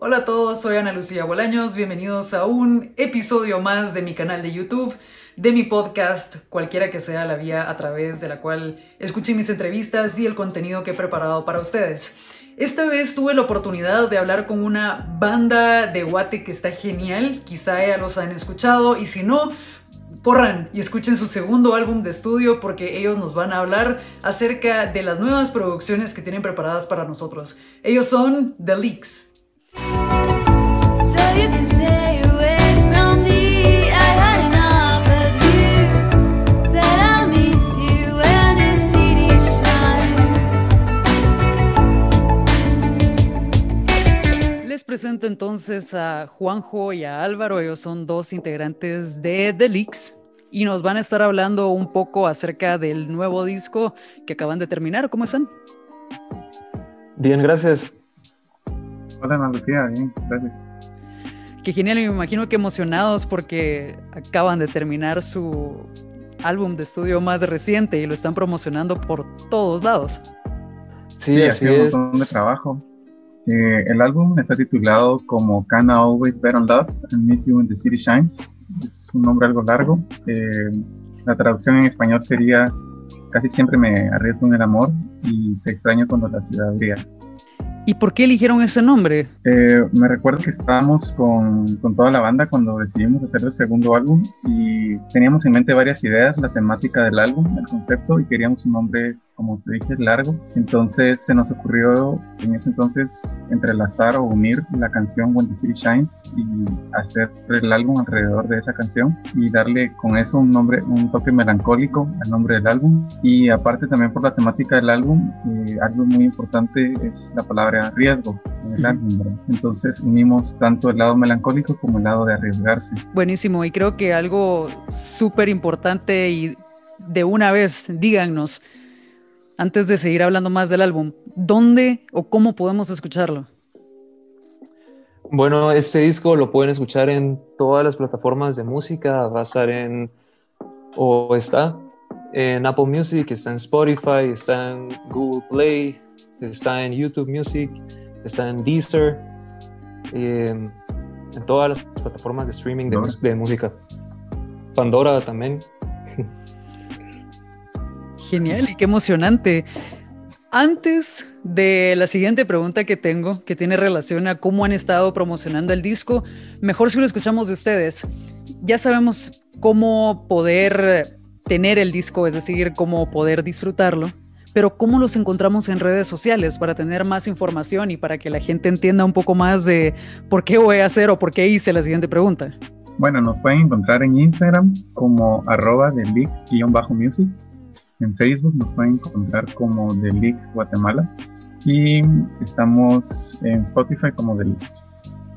Hola a todos, soy Ana Lucía Bolaños, bienvenidos a un episodio más de mi canal de YouTube, de mi podcast, cualquiera que sea la vía a través de la cual escuchen mis entrevistas y el contenido que he preparado para ustedes. Esta vez tuve la oportunidad de hablar con una banda de Guate que está genial, quizá ya los han escuchado y si no, corran y escuchen su segundo álbum de estudio porque ellos nos van a hablar acerca de las nuevas producciones que tienen preparadas para nosotros. Ellos son The Leaks. Presento entonces a Juanjo y a Álvaro. Ellos son dos integrantes de The Leaks y nos van a estar hablando un poco acerca del nuevo disco que acaban de terminar. ¿Cómo están? Bien, gracias. Hola, Ana Lucía, bien, gracias. Qué genial, y me imagino que emocionados porque acaban de terminar su álbum de estudio más reciente y lo están promocionando por todos lados. Sí, así es. Un montón de trabajo. Eh, el álbum está titulado como Can I Always Bet on Love and Miss You in the City Shines. Es un nombre algo largo. Eh, la traducción en español sería Casi siempre me arriesgo en el amor y te extraño cuando la ciudad brilla. ¿Y por qué eligieron ese nombre? Eh, me recuerdo que estábamos con, con, toda la banda cuando decidimos hacer el segundo álbum y teníamos en mente varias ideas, la temática del álbum, el concepto y queríamos un nombre como te dije, largo. Entonces se nos ocurrió en ese entonces entrelazar o unir la canción When the City Shines y hacer el álbum alrededor de esa canción y darle con eso un nombre, un toque melancólico al nombre del álbum. Y aparte también por la temática del álbum, eh, algo muy importante es la palabra riesgo en el álbum. Entonces unimos tanto el lado melancólico como el lado de arriesgarse. Buenísimo y creo que algo súper importante y de una vez díganos antes de seguir hablando más del álbum, ¿dónde o cómo podemos escucharlo? Bueno, este disco lo pueden escuchar en todas las plataformas de música, va a estar en, o está en Apple Music, está en Spotify, está en Google Play, está en YouTube Music, está en Deezer, en, todas las plataformas de streaming de, de música. Pandora también. Genial y qué emocionante. Antes de la siguiente pregunta que tengo, que tiene relación a cómo han estado promocionando el disco, mejor si lo escuchamos de ustedes. Ya sabemos cómo poder tener el disco, es decir, cómo poder disfrutarlo, pero ¿cómo los encontramos en redes sociales para tener más información y para que la gente entienda un poco más de por qué voy a hacer o por qué hice la siguiente pregunta? Bueno, nos pueden encontrar en Instagram como arroba de leaks-music en Facebook nos pueden encontrar como The Leaks Guatemala y estamos en Spotify como The Leaks.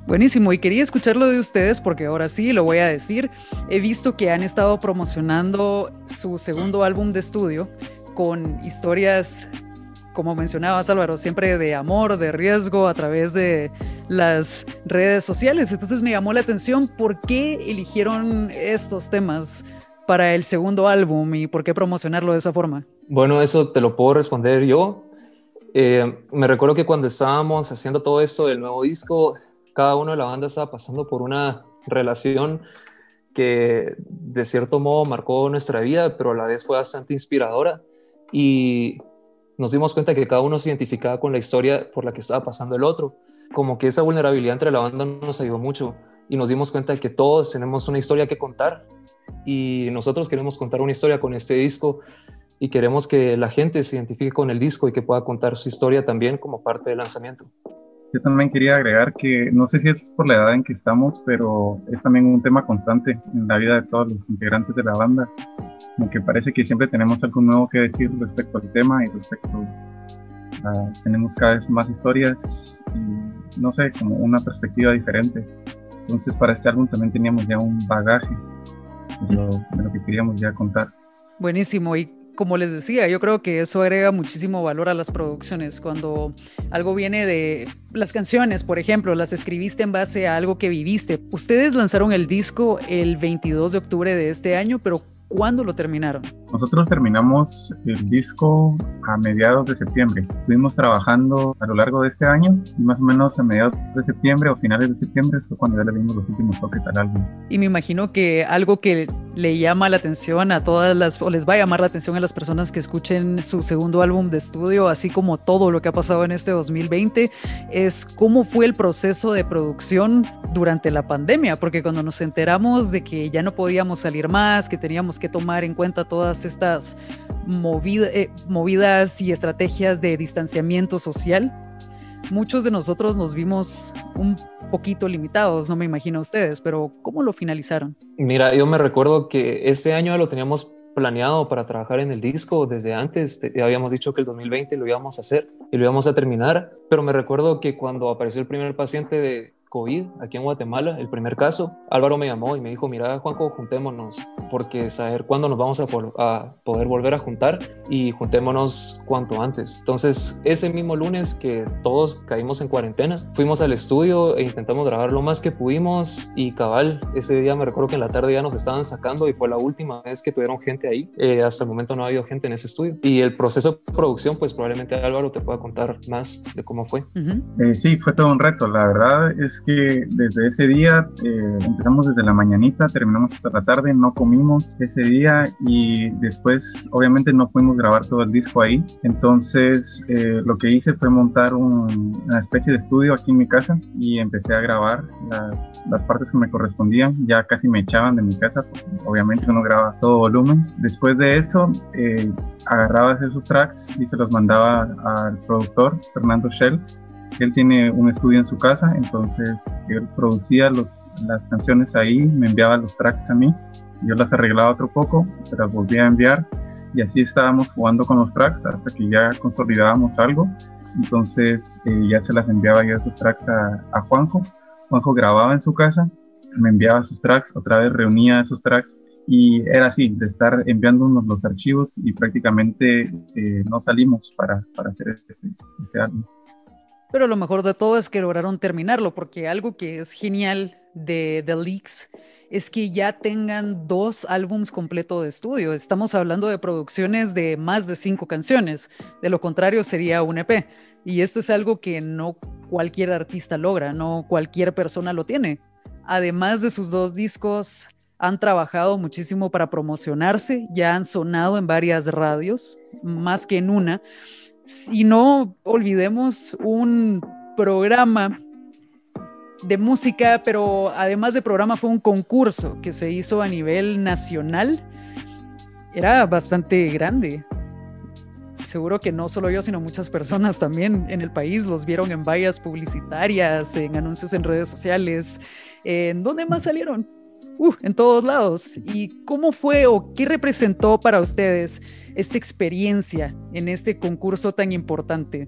Buenísimo, y quería escucharlo de ustedes porque ahora sí lo voy a decir. He visto que han estado promocionando su segundo álbum de estudio con historias, como mencionabas Álvaro, siempre de amor, de riesgo a través de las redes sociales. Entonces me llamó la atención por qué eligieron estos temas para el segundo álbum y por qué promocionarlo de esa forma? Bueno, eso te lo puedo responder yo. Eh, me recuerdo que cuando estábamos haciendo todo esto del nuevo disco, cada uno de la banda estaba pasando por una relación que de cierto modo marcó nuestra vida, pero a la vez fue bastante inspiradora y nos dimos cuenta que cada uno se identificaba con la historia por la que estaba pasando el otro. Como que esa vulnerabilidad entre la banda nos ayudó mucho y nos dimos cuenta de que todos tenemos una historia que contar y nosotros queremos contar una historia con este disco y queremos que la gente se identifique con el disco y que pueda contar su historia también como parte del lanzamiento. Yo también quería agregar que no sé si es por la edad en que estamos, pero es también un tema constante en la vida de todos los integrantes de la banda, como que parece que siempre tenemos algo nuevo que decir respecto al tema y respecto a, tenemos cada vez más historias y no sé, como una perspectiva diferente. Entonces para este álbum también teníamos ya un bagaje de lo, que queríamos ya contar. Buenísimo. Y como les decía, yo creo que eso agrega muchísimo valor a las producciones. Cuando algo viene de las canciones, por ejemplo, las escribiste en base a algo que viviste. Ustedes lanzaron el disco el 22 de octubre de este año, pero cuándo lo terminaron? Nosotros terminamos el disco a mediados de septiembre. Estuvimos trabajando a lo largo de este año y más o menos a mediados de septiembre o finales de septiembre fue cuando ya le dimos los últimos toques al álbum. Y me imagino que algo que le llama la atención a todas las, o les va a llamar la atención a las personas que escuchen su segundo álbum de estudio, así como todo lo que ha pasado en este 2020, es cómo fue el proceso de producción durante la pandemia, porque cuando nos enteramos de que ya no podíamos salir más, que teníamos que tomar en cuenta todas estas eh, movidas y estrategias de distanciamiento social, muchos de nosotros nos vimos un poquito limitados, no me imagino ustedes, pero ¿cómo lo finalizaron? Mira, yo me recuerdo que ese año lo teníamos planeado para trabajar en el disco desde antes. Habíamos dicho que el 2020 lo íbamos a hacer y lo íbamos a terminar, pero me recuerdo que cuando apareció el primer paciente de, COVID aquí en Guatemala, el primer caso, Álvaro me llamó y me dijo, mira Juanjo, juntémonos, porque saber cuándo nos vamos a, poder volver a juntar y juntémonos cuanto antes. Entonces, ese mismo lunes que todos caímos en cuarentena, fuimos al estudio e intentamos grabar lo más que pudimos y cabal, ese día me recuerdo que en la tarde ya nos estaban sacando y fue la última vez que tuvieron gente ahí. Eh, hasta el momento no ha habido gente en ese estudio. Y el proceso de producción, pues probablemente Álvaro te pueda contar más de cómo fue. Eh, sí, fue todo un reto. La verdad es que desde ese día eh, empezamos desde la mañanita, terminamos hasta la tarde, no comimos ese día y después obviamente no pudimos grabar todo el disco ahí. Entonces eh, lo que hice fue montar una especie de estudio aquí en mi casa y empecé a grabar las, las, partes que me correspondían. Ya casi me echaban de mi casa, porque obviamente uno graba todo volumen. Después de eso eh, agarraba esos tracks y se los mandaba al productor Fernando Shell él tiene un estudio en su casa, entonces él producía las canciones ahí, me enviaba los tracks a mí, yo las arreglaba otro poco, se las volvía a enviar y así estábamos jugando con los tracks hasta que ya consolidábamos algo. Entonces eh, ya se las enviaba yo esos tracks a, a, Juanjo. Juanjo grababa en su casa, me enviaba sus tracks, otra vez reunía esos tracks y era así, de estar enviándonos los archivos y prácticamente eh, no salimos para, para hacer este, este álbum. Pero lo mejor de todo es que lograron terminarlo, porque algo que es genial de The Leaks es que ya tengan dos álbums completos de estudio. Estamos hablando de producciones de más de cinco canciones. De lo contrario, sería un EP. Y esto es algo que no cualquier artista logra, no cualquier persona lo tiene. Además de sus dos discos, han trabajado muchísimo para promocionarse, ya han sonado en varias radios, más que en una. Y no olvidemos un programa de música, pero además de programa fue un concurso que se hizo a nivel nacional. Era bastante grande. Seguro que no solo yo, sino muchas personas también en el país los vieron en vallas publicitarias, en anuncios en redes sociales. ¿En dónde más salieron? Uh, en todos lados. ¿Y cómo fue o qué representó para ustedes esta experiencia en este concurso tan importante?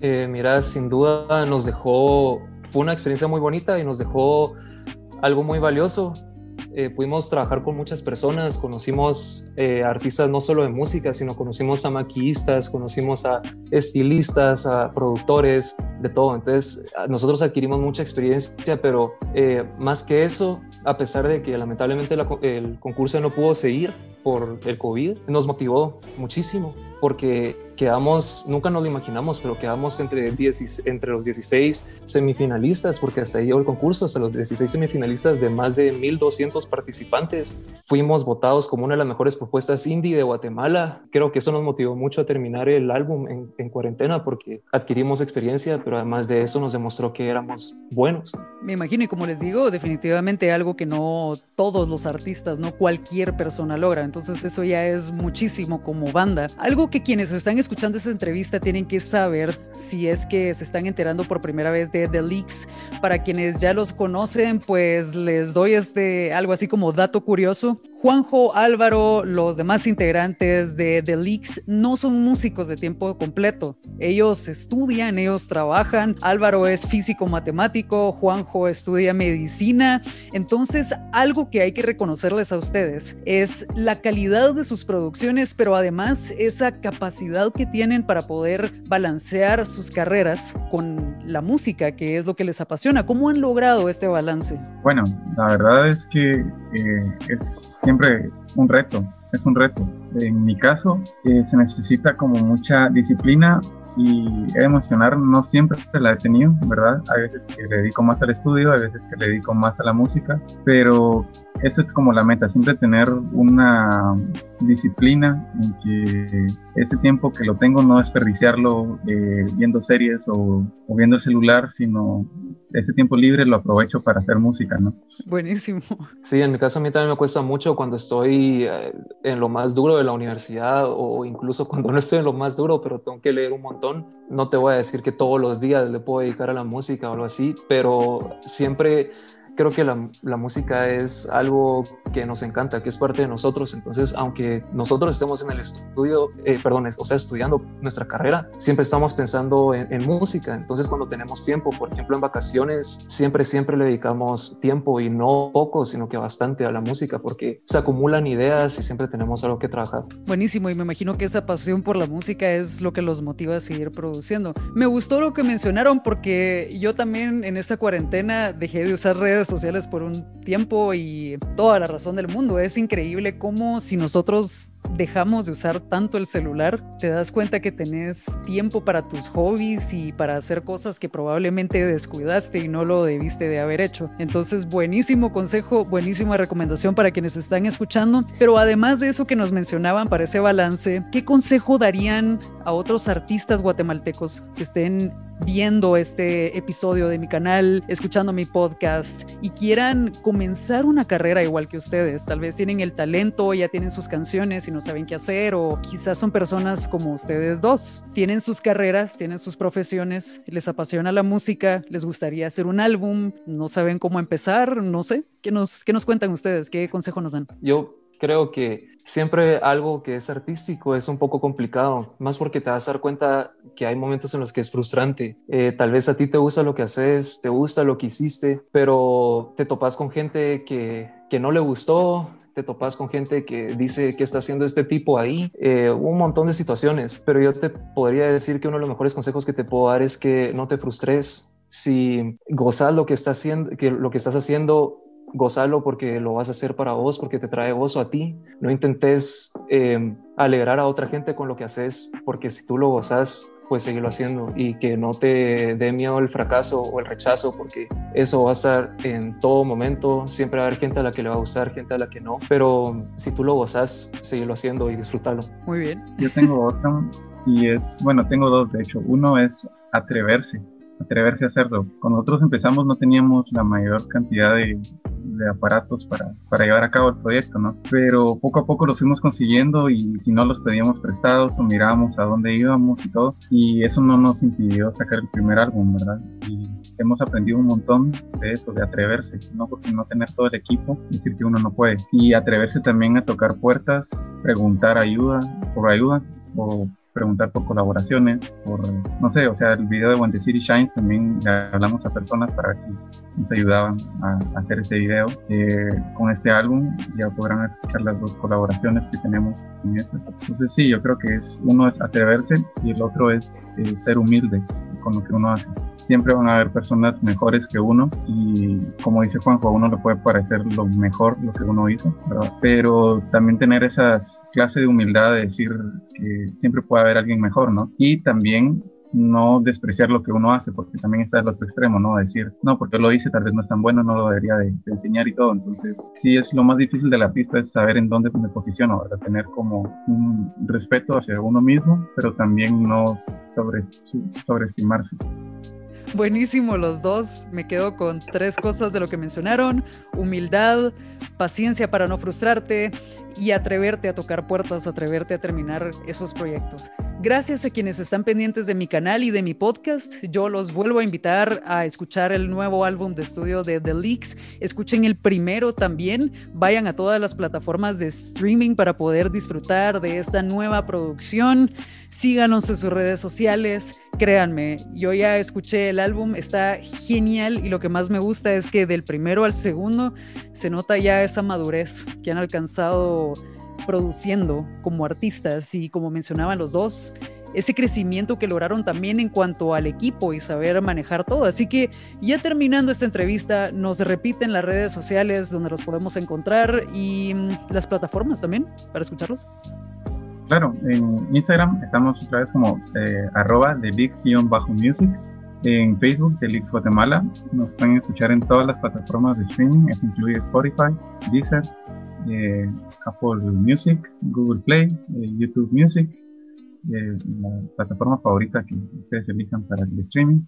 Eh, mira, sin duda nos dejó, fue una experiencia muy bonita y nos dejó algo muy valioso. Eh, pudimos trabajar con muchas personas, conocimos eh, artistas no solo de música, sino conocimos a maquillistas, conocimos a estilistas, a productores, de todo. Entonces, nosotros adquirimos mucha experiencia, pero más que eso, a pesar de que lamentablemente el concurso no pudo seguir por el COVID, nos motivó muchísimo porque quedamos, nunca nos lo imaginamos, pero quedamos entre, entre los 16 semifinalistas, porque hasta ahí llegó el concurso, hasta los 16 semifinalistas de más de 1.200 participantes. Fuimos votados como una de las mejores propuestas indie de Guatemala. Creo que eso nos motivó mucho a terminar el álbum en, en cuarentena, porque adquirimos experiencia, pero además de eso nos demostró que éramos buenos. Me imagino, y como les digo, definitivamente algo que no todos los artistas, no cualquier persona logra. Entonces eso ya es muchísimo como banda. Algo que quienes están escuchando esta entrevista tienen que saber si es que se están enterando por primera vez de The Leaks. Para quienes ya los conocen, pues les doy este algo así como dato curioso. Juanjo, Álvaro, los demás integrantes de The Leaks no son músicos de tiempo completo. Ellos estudian, ellos trabajan. Álvaro es físico matemático, Juanjo estudia medicina. Entonces, algo que hay que reconocerles a ustedes es la calidad de sus producciones, pero además esa capacidad que tienen para poder balancear sus carreras con la música, que es lo que les apasiona. ¿Cómo han logrado este balance? Bueno, la verdad es que eh, es siempre un reto es un reto. En mi caso, eh, se necesita como mucha disciplina y mencionar, no siempre la he tenido, ¿verdad? Hay veces que le dedico más al estudio, hay veces que le dedico más a la música, pero eso es como la meta, siempre tener una disciplina en que ese tiempo que lo tengo no desperdiciarlo eh, viendo series o, viendo el celular, sino ese tiempo libre lo aprovecho para hacer música, ¿no? Buenísimo. Sí, en mi caso a mí también me cuesta mucho cuando estoy eh, en lo más duro de la universidad o incluso cuando no estoy en lo más duro, pero tengo que leer un montón. No te voy a decir que todos los días le puedo dedicar a la música o algo así, pero siempre creo que la, la, música es algo que nos encanta, que es parte de nosotros. Entonces, aunque nosotros estemos en el estudio, eh, perdón, o sea, estudiando nuestra carrera, siempre estamos pensando en, música. Entonces, cuando tenemos tiempo, por ejemplo, en vacaciones, siempre, siempre le dedicamos tiempo y no poco, sino que bastante a la música, porque se acumulan ideas y siempre tenemos algo que trabajar. Buenísimo, y me imagino que esa pasión por la música es lo que los motiva a seguir produciendo. Me gustó lo que mencionaron porque yo también en esta cuarentena dejé de usar redes sociales por un tiempo y toda la razón del mundo. Es increíble cómo si nosotros dejamos de usar tanto el celular, te das cuenta que tenés tiempo para tus hobbies y para hacer cosas que probablemente descuidaste y no lo debiste de haber hecho. Entonces, buenísimo consejo, buenísima recomendación para quienes están escuchando. Pero además de eso que nos mencionaban para ese balance, ¿qué consejo darían a otros artistas guatemaltecos que estén viendo este episodio de mi canal, escuchando mi podcast y quieran comenzar una carrera igual que ustedes? Tal vez tienen el talento, ya tienen sus canciones y no saben qué hacer o quizás son personas como ustedes dos. Tienen sus carreras, tienen sus profesiones, les apasiona la música, les gustaría hacer un álbum, no saben cómo empezar, no sé. ¿Qué nos, qué nos cuentan ustedes? ¿Qué consejo nos dan? Yo creo que siempre algo que es artístico es un poco complicado, más porque te vas a dar cuenta que hay momentos en los que es frustrante. Eh, tal vez a ti te gusta lo que haces, te gusta lo que hiciste, pero te topas con gente que, que no le gustó, te topas con gente que dice que está haciendo este tipo ahí, eh, un montón de situaciones, pero yo te podría decir que uno de los mejores consejos que te puedo dar es que no te frustres. Si gozas lo que, estás haciendo, que lo que estás haciendo, gozalo porque lo vas a hacer para vos, porque te trae gozo a ti. No intentes eh, alegrar a otra gente con lo que haces, porque si tú lo gozas, pues seguirlo haciendo y que no te dé miedo el fracaso o el rechazo, porque eso va a estar en todo momento. Siempre va a haber gente a la que le va a gustar, gente a la que no, pero si tú lo gozas, seguirlo haciendo y disfrutarlo. Muy bien. Yo tengo otra y es, bueno, tengo dos de hecho. Uno es atreverse, atreverse a hacerlo. Cuando nosotros empezamos no teníamos la mayor cantidad de de aparatos para, para llevar a cabo el proyecto, ¿no? Pero poco a poco los fuimos consiguiendo y si no los pedíamos prestados o mirábamos a dónde íbamos y todo, y eso no nos impidió sacar el primer álbum, ¿verdad? Y hemos aprendido un montón de eso, de atreverse, ¿no? Porque no tener todo el equipo, decir que uno no puede. Y atreverse también a tocar puertas, preguntar ayuda, por ayuda, o preguntar por colaboraciones, por, no sé, o sea, el video de When the City Shines también hablamos a personas para ver si nos ayudaban a, hacer ese video. Eh, con este álbum ya podrán escuchar las dos colaboraciones que tenemos en eso. Entonces sí, yo creo que es uno es atreverse y el otro es eh, ser humilde con lo que uno hace. Siempre van a haber personas mejores que uno y como dice Juanjo, a uno le puede parecer lo mejor lo que uno hizo, pero también tener esa clase de humildad de decir que siempre puede haber alguien mejor, ¿no? Y también no despreciar lo que uno hace, porque también está el otro extremo, ¿no? Decir, no, porque lo hice, tal vez no es tan bueno, no lo debería de, enseñar y todo. Entonces, sí es lo más difícil de la pista, es saber en dónde me posiciono, ¿verdad? Tener como un respeto hacia uno mismo, pero también no sobre, sobreestimarse. Buenísimo los dos. Me quedo con tres cosas de lo que mencionaron. Humildad, paciencia para no frustrarte y atreverte a tocar puertas, atreverte a terminar esos proyectos. Gracias a quienes están pendientes de mi canal y de mi podcast. Yo los vuelvo a invitar a escuchar el nuevo álbum de estudio de The Leaks. Escuchen el primero también. Vayan a todas las plataformas de streaming para poder disfrutar de esta nueva producción. Síganos en sus redes sociales. Créanme, yo ya escuché el álbum, está genial y lo que más me gusta es que del primero al segundo se nota ya esa madurez que han alcanzado produciendo como artistas y como mencionaban los dos, ese crecimiento que lograron también en cuanto al equipo y saber manejar todo. Así que ya terminando esta entrevista, nos repiten las redes sociales donde los podemos encontrar y mm, las plataformas también para escucharlos. Claro, en Instagram estamos otra vez como eh, arroba de big-music. En Facebook de Lix Guatemala. Nos pueden escuchar en todas las plataformas de streaming. Eso incluye Spotify, Deezer, eh, Apple Music, Google Play, eh, YouTube Music, la plataforma favorita que ustedes elijan para el streaming.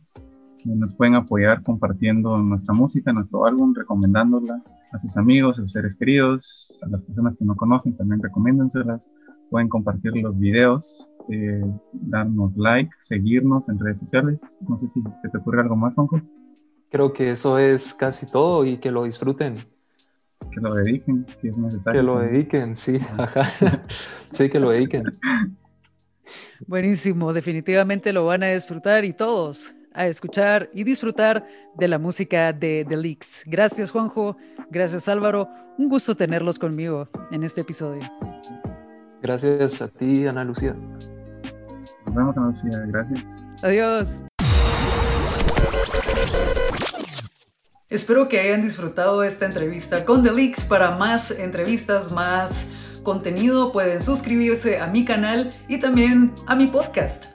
Nos pueden apoyar compartiendo nuestra música, nuestro álbum, recomendándola a sus amigos, a sus seres queridos, a las personas que no conocen, también recomiéndenselas pueden compartir los videos, eh, darnos like, seguirnos en redes sociales. No sé si se te ocurre algo más, Juanjo. Creo que eso es casi todo y que lo disfruten. Que lo dediquen, si es necesario. Que lo dediquen, sí, ajá. sí, que lo dediquen. Buenísimo, definitivamente lo van a disfrutar y todos a escuchar y disfrutar de la música de The Leaks. Gracias Juanjo, gracias Álvaro, un gusto tenerlos conmigo en este episodio. Gracias a ti, Ana Lucía. Nos vemos, Ana Lucía. Gracias. Adiós. Espero que hayan disfrutado esta entrevista con The Leaks. Para más entrevistas, más contenido, pueden suscribirse a mi canal y también a mi podcast.